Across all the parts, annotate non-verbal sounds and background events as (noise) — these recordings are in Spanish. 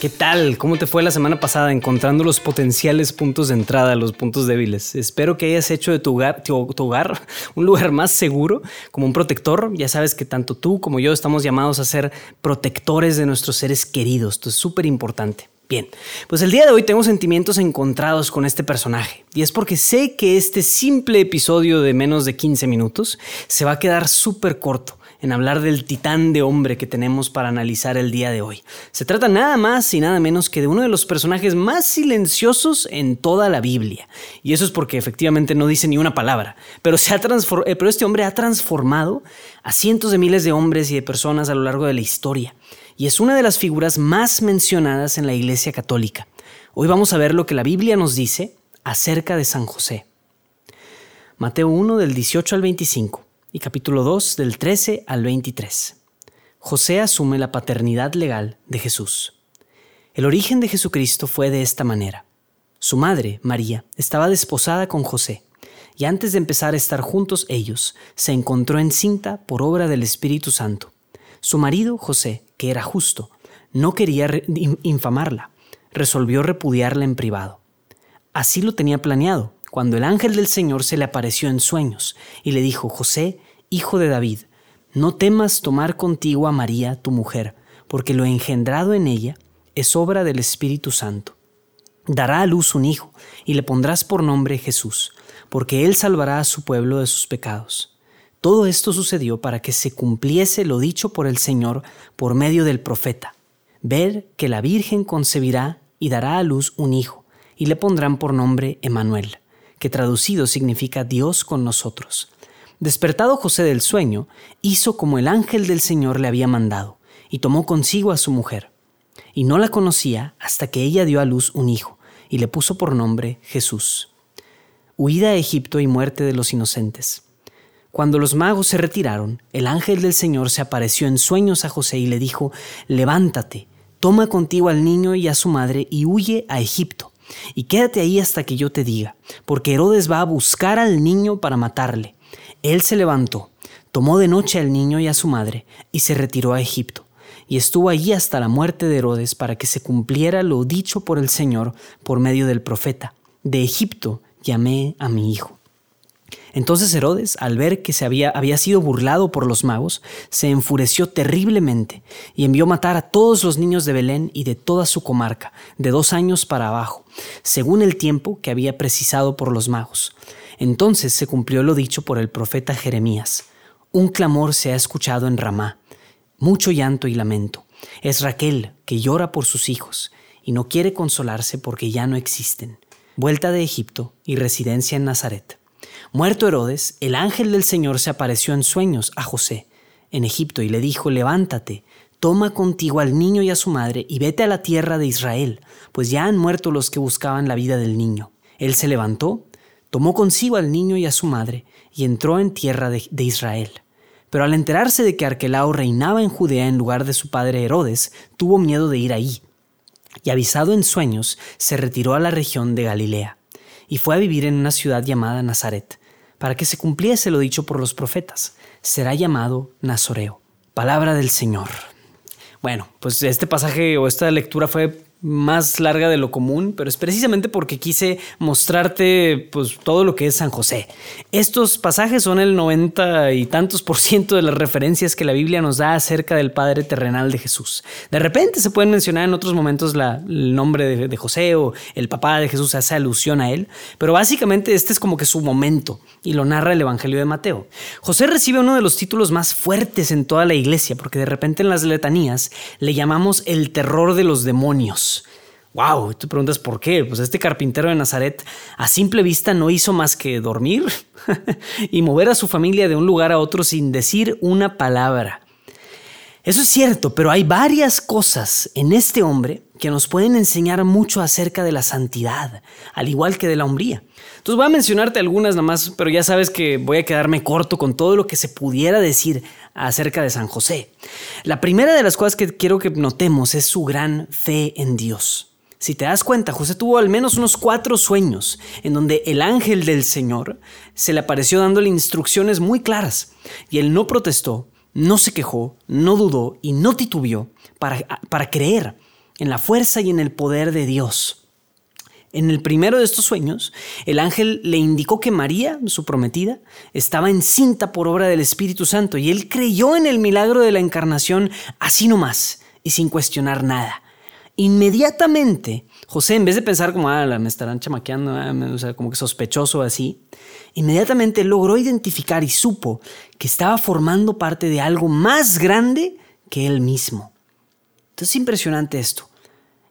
¿Qué tal? ¿Cómo te fue la semana pasada encontrando los potenciales puntos de entrada, los puntos débiles? Espero que hayas hecho de tu hogar, (laughs) un lugar más seguro, como un protector. Ya sabes que tanto tú como yo estamos llamados a ser protectores de nuestros seres queridos. Esto es súper importante. Bien, pues el día de hoy tengo sentimientos encontrados con este personaje. Y es porque sé que este simple episodio de menos de 15 minutos se va a quedar súper corto en hablar del titán de hombre que tenemos para analizar el día de hoy. Se trata nada más y nada menos que de uno de los personajes más silenciosos en toda la Biblia. Y eso es porque efectivamente no dice ni una palabra. Pero, se ha eh, pero este hombre ha transformado a cientos de miles de hombres y de personas a lo largo de la historia. Y es una de las figuras más mencionadas en la Iglesia Católica. Hoy vamos a ver lo que la Biblia nos dice acerca de San José. Mateo 1 del 18 al 25 y capítulo 2 del 13 al 23. José asume la paternidad legal de Jesús. El origen de Jesucristo fue de esta manera. Su madre, María, estaba desposada con José, y antes de empezar a estar juntos ellos, se encontró encinta por obra del Espíritu Santo. Su marido, José, que era justo, no quería infamarla, resolvió repudiarla en privado. Así lo tenía planeado, cuando el ángel del Señor se le apareció en sueños y le dijo, José, hijo de David, no temas tomar contigo a María, tu mujer, porque lo engendrado en ella es obra del Espíritu Santo. Dará a luz un hijo, y le pondrás por nombre Jesús, porque él salvará a su pueblo de sus pecados. Todo esto sucedió para que se cumpliese lo dicho por el Señor por medio del profeta. Ver que la Virgen concebirá y dará a luz un hijo, y le pondrán por nombre Emanuel que traducido significa Dios con nosotros. Despertado José del sueño, hizo como el ángel del Señor le había mandado, y tomó consigo a su mujer. Y no la conocía hasta que ella dio a luz un hijo, y le puso por nombre Jesús. Huida a Egipto y muerte de los inocentes. Cuando los magos se retiraron, el ángel del Señor se apareció en sueños a José y le dijo, Levántate, toma contigo al niño y a su madre y huye a Egipto y quédate ahí hasta que yo te diga, porque Herodes va a buscar al niño para matarle. Él se levantó, tomó de noche al niño y a su madre, y se retiró a Egipto, y estuvo allí hasta la muerte de Herodes para que se cumpliera lo dicho por el Señor por medio del profeta. De Egipto llamé a mi hijo. Entonces Herodes, al ver que se había, había sido burlado por los magos, se enfureció terriblemente y envió matar a todos los niños de Belén y de toda su comarca, de dos años para abajo, según el tiempo que había precisado por los magos. Entonces se cumplió lo dicho por el profeta Jeremías. Un clamor se ha escuchado en Ramá, mucho llanto y lamento. Es Raquel que llora por sus hijos y no quiere consolarse porque ya no existen. Vuelta de Egipto y residencia en Nazaret. Muerto Herodes, el ángel del Señor se apareció en sueños a José en Egipto y le dijo, levántate, toma contigo al niño y a su madre y vete a la tierra de Israel, pues ya han muerto los que buscaban la vida del niño. Él se levantó, tomó consigo al niño y a su madre y entró en tierra de, Israel. Pero al enterarse de que Arquelao reinaba en Judea en lugar de su padre Herodes, tuvo miedo de ir ahí. Y avisado en sueños, se retiró a la región de Galilea, y fue a vivir en una ciudad llamada Nazaret, para que se cumpliese lo dicho por los profetas. Será llamado Nazoreo. Palabra del Señor. Bueno, pues este pasaje o esta lectura fue más larga de lo común, pero es precisamente porque quise mostrarte pues todo lo que es San José. Estos pasajes son el 90 y tantos por ciento de las referencias que la Biblia nos da acerca del Padre terrenal de Jesús. De repente se pueden mencionar en otros momentos el nombre de, de José o el papá de Jesús hace alusión a él, pero básicamente este es como que su momento y lo narra el Evangelio de Mateo. José recibe uno de los títulos más fuertes en toda la iglesia porque de repente en las letanías le llamamos el terror de los demonios. Wow, tú preguntas por qué. Pues este carpintero de Nazaret a simple vista no hizo más que dormir (laughs) y mover a su familia de un lugar a otro sin decir una palabra. Eso es cierto, pero hay varias cosas en este hombre que nos pueden enseñar mucho acerca de la santidad, al igual que de la hombría. Entonces voy a mencionarte algunas nada más, pero ya sabes que voy a quedarme corto con todo lo que se pudiera decir acerca de San José. La primera de las cosas que quiero que notemos es su gran fe en Dios. Si te das cuenta, José tuvo al menos unos cuatro sueños en donde el ángel del Señor se le apareció dándole instrucciones muy claras y él no protestó, no se quejó, no dudó y no titubeó para, para creer en la fuerza y en el poder de Dios. En el primero de estos sueños, el ángel le indicó que María, su prometida, estaba encinta por obra del Espíritu Santo y él creyó en el milagro de la encarnación así nomás y sin cuestionar nada. Inmediatamente, José, en vez de pensar como, ah, me estarán chamaqueando, ah, o sea, como que sospechoso así, inmediatamente logró identificar y supo que estaba formando parte de algo más grande que él mismo. Entonces es impresionante esto.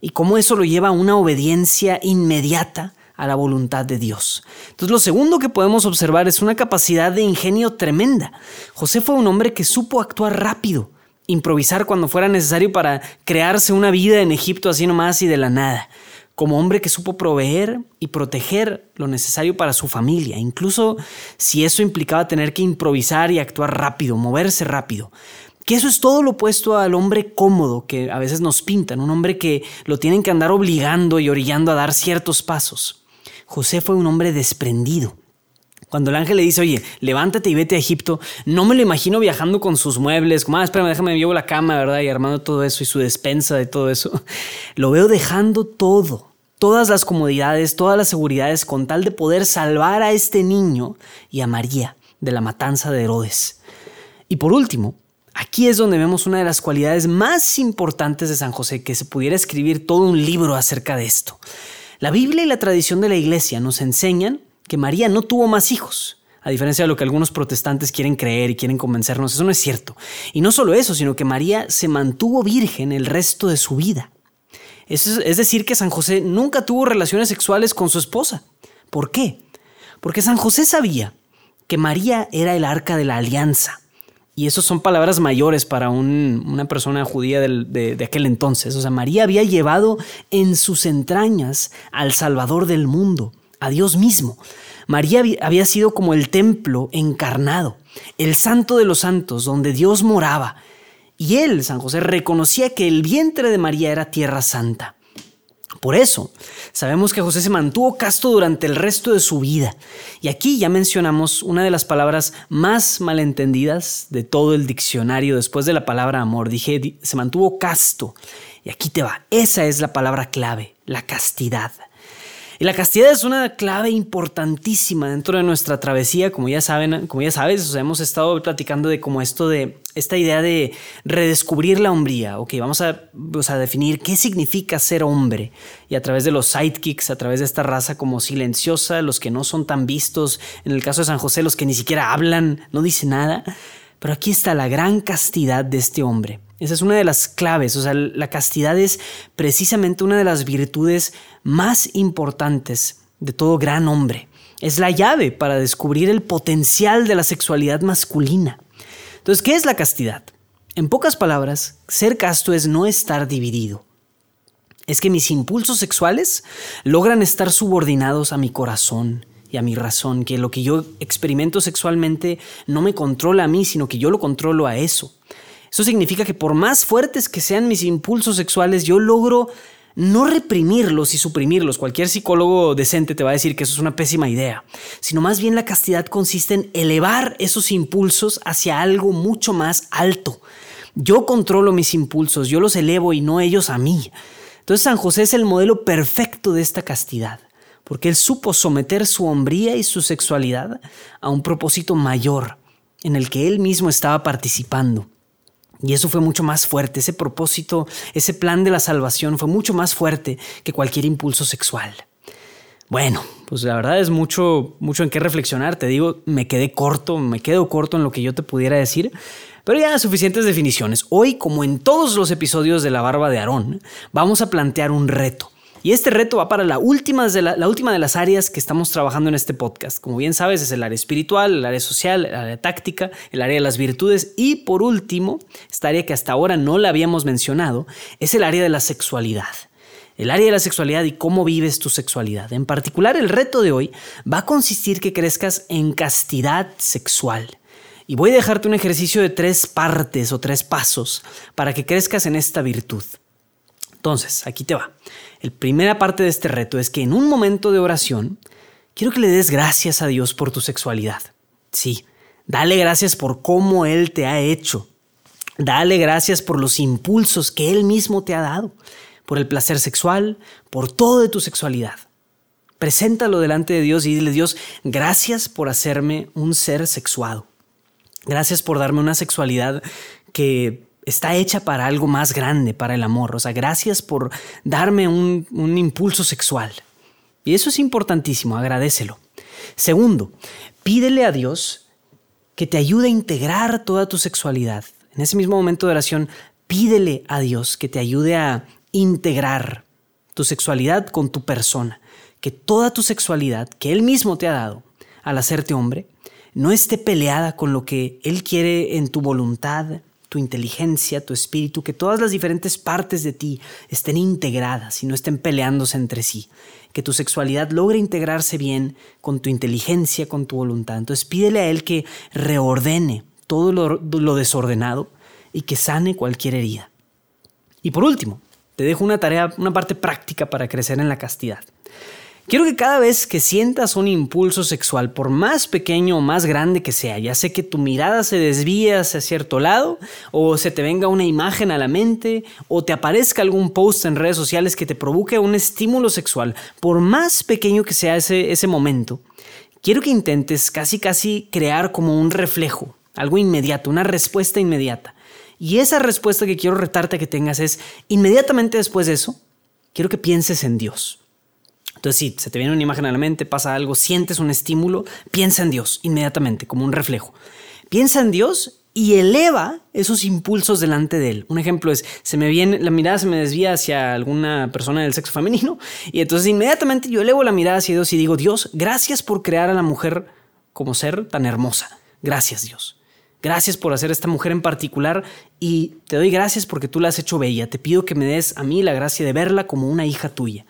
Y cómo eso lo lleva a una obediencia inmediata a la voluntad de Dios. Entonces lo segundo que podemos observar es una capacidad de ingenio tremenda. José fue un hombre que supo actuar rápido improvisar cuando fuera necesario para crearse una vida en Egipto así nomás y de la nada, como hombre que supo proveer y proteger lo necesario para su familia, incluso si eso implicaba tener que improvisar y actuar rápido, moverse rápido. Que eso es todo lo opuesto al hombre cómodo que a veces nos pintan, un hombre que lo tienen que andar obligando y orillando a dar ciertos pasos. José fue un hombre desprendido, cuando el ángel le dice, oye, levántate y vete a Egipto, no me lo imagino viajando con sus muebles, como, ah, espérame, déjame, me llevo la cama, ¿verdad? Y armando todo eso y su despensa de todo eso. (laughs) Lo veo dejando todo, todas las comodidades, todas las seguridades, con tal de poder salvar a este niño y a María de la matanza de Herodes. Y por último, aquí es donde vemos una de las cualidades más importantes de San José, que se pudiera escribir todo un libro acerca de esto. La Biblia y la tradición de la iglesia nos enseñan que María no tuvo más hijos. A diferencia de lo que algunos protestantes quieren creer y quieren convencernos, eso no es cierto. Y no solo eso, sino que María se mantuvo virgen el resto de su vida. Es, decir, que San José nunca tuvo relaciones sexuales con su esposa. ¿Por qué? Porque San José sabía que María era el arca de la alianza. Y eso son palabras mayores para una persona judía de, de, aquel entonces. O sea, María había llevado en sus entrañas al Salvador del mundo a Dios mismo. María había sido como el templo encarnado, el santo de los santos, donde Dios moraba. Y él, San José, reconocía que el vientre de María era tierra santa. Por eso, sabemos que José se mantuvo casto durante el resto de su vida. Y aquí ya mencionamos una de las palabras más malentendidas de todo el diccionario después de la palabra amor. Dije, se mantuvo casto. Y aquí te va. Esa es la palabra clave, la castidad. Y la castidad es una clave importantísima dentro de nuestra travesía, como ya saben, como ya sabes, hemos estado platicando de como esto de esta idea de redescubrir la hombría. Ok, vamos a, a definir qué significa ser hombre. Y a través de los sidekicks, a través de esta raza como silenciosa, los que no son tan vistos, en el caso de San José, los que ni siquiera hablan, no dicen nada. Pero aquí está la gran castidad de este hombre. Esa es una de las claves, o sea, la castidad es precisamente una de las virtudes más importantes de todo gran hombre. Es la llave para descubrir el potencial de la sexualidad masculina. Entonces, ¿qué es la castidad? En pocas palabras, ser casto es no estar dividido. Es que mis impulsos sexuales logran estar subordinados a mi corazón y a mi razón, que lo que yo experimento sexualmente no me controla a mí, sino que yo lo controlo a eso. Eso significa que por más fuertes que sean mis impulsos sexuales, yo logro no reprimirlos y suprimirlos. Cualquier psicólogo decente te va a decir que eso es una pésima idea, sino más bien la castidad consiste en elevar esos impulsos hacia algo mucho más alto. Yo controlo mis impulsos, yo los elevo y no ellos a mí. Entonces San José es el modelo perfecto de esta castidad, porque él supo someter su hombría y su sexualidad a un propósito mayor en el que él mismo estaba participando. Y eso fue mucho más fuerte, ese propósito, ese plan de la salvación fue mucho más fuerte que cualquier impulso sexual. Bueno, pues la verdad es mucho, mucho en qué reflexionar. Te digo, me quedé corto, me quedo corto en lo que yo te pudiera decir, pero ya suficientes definiciones. Hoy, como en todos los episodios de La Barba de Aarón, vamos a plantear un reto. Y este reto va para la última, de las áreas que estamos trabajando en este podcast. Como bien sabes, es el área espiritual, el área social, el área táctica, el área de las virtudes y por último, esta área que hasta ahora no la habíamos mencionado, es el área de la sexualidad. el área de la sexualidad y cómo vives tu sexualidad. En particular, el reto de hoy va a consistir que crezcas en castidad sexual. Y voy a dejarte un ejercicio de tres partes o tres pasos para que crezcas en esta virtud. Entonces, aquí te va. La primera parte de este reto es que en un momento de oración, quiero que le des gracias a Dios por tu sexualidad. Sí, dale gracias por cómo Él te ha hecho. Dale gracias por los impulsos que Él mismo te ha dado, por el placer sexual, por todo de tu sexualidad. Preséntalo delante de Dios y dile, Dios, gracias por hacerme un ser sexuado. Gracias por darme una sexualidad que está hecha para algo más grande, para el amor. O sea, gracias por darme un, impulso sexual. Y eso es importantísimo, agradecelo. Segundo, pídele a Dios que te ayude a integrar toda tu sexualidad. En ese mismo momento de oración, pídele a Dios que te ayude a integrar tu sexualidad con tu persona. Que toda tu sexualidad que Él mismo te ha dado al hacerte hombre, no esté peleada con lo que Él quiere en tu voluntad, tu inteligencia, tu espíritu, que todas las diferentes partes de ti estén integradas y no estén peleándose entre sí. Que tu sexualidad logre integrarse bien con tu inteligencia, con tu voluntad. Entonces pídele a Él que reordene todo lo, lo desordenado y que sane cualquier herida. Y por último, te dejo una tarea, una parte práctica para crecer en la castidad. Quiero que cada vez que sientas un impulso sexual, por más pequeño o más grande que sea, ya sé que tu mirada se desvíe hacia cierto lado, o se te venga una imagen a la mente, o te aparezca algún post en redes sociales que te provoque un estímulo sexual, por más pequeño que sea ese, ese momento, quiero que intentes casi casi crear como un reflejo, algo inmediato, una respuesta inmediata. Y esa respuesta que quiero retarte a que tengas es, inmediatamente después de eso, quiero que pienses en Dios. Entonces, si se te viene una imagen a la mente, pasa algo, sientes un estímulo, piensa en Dios inmediatamente, como un reflejo. Piensa en Dios y eleva esos impulsos delante de él. Un ejemplo es, se me viene, la mirada se me desvía hacia alguna persona del sexo femenino (laughs) y entonces inmediatamente yo elevo la mirada hacia Dios y digo, Dios, gracias por crear a la mujer como ser tan hermosa. Gracias Dios. Gracias por hacer esta mujer en particular y te doy gracias porque tú la has hecho bella. Te pido que me des a mí la gracia de verla como una hija tuya.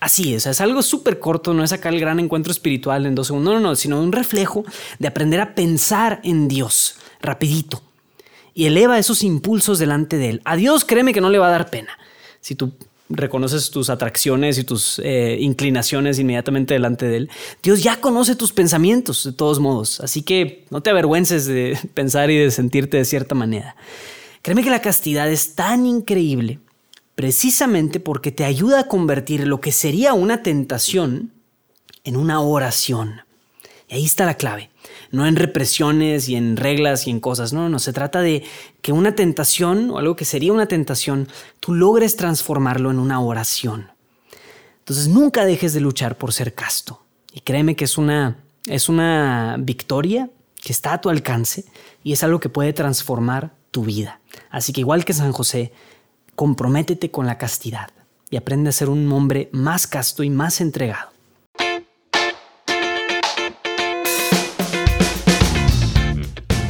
Así es, es algo súper corto, no es acá el gran encuentro espiritual en dos segundos, no, no, no, sino un reflejo de aprender a pensar en Dios, rapidito, y eleva esos impulsos delante de Él. A Dios créeme que no le va a dar pena. Si tú reconoces tus atracciones y tus eh, inclinaciones inmediatamente delante de Él, Dios ya conoce tus pensamientos de todos modos, así que no te avergüences de (laughs) pensar y de sentirte de cierta manera. Créeme que la castidad es tan increíble precisamente porque te ayuda a convertir lo que sería una tentación en una oración. Y ahí está la clave. No en represiones y en reglas y en cosas. No, no, se trata de que una tentación o algo que sería una tentación, tú logres transformarlo en una oración. Entonces nunca dejes de luchar por ser casto. Y créeme que es una, es una victoria que está a tu alcance y es algo que puede transformar tu vida. Así que igual que San José, comprométete con la castidad y aprende a ser un hombre más casto y más entregado.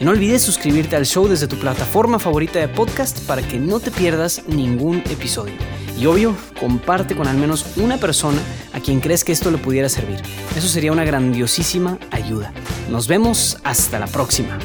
Y no olvides suscribirte al show desde tu plataforma favorita de podcast para que no te pierdas ningún episodio. Y obvio, comparte con al menos una persona a quien crees que esto le pudiera servir. Eso sería una grandiosísima ayuda. Nos vemos hasta la próxima.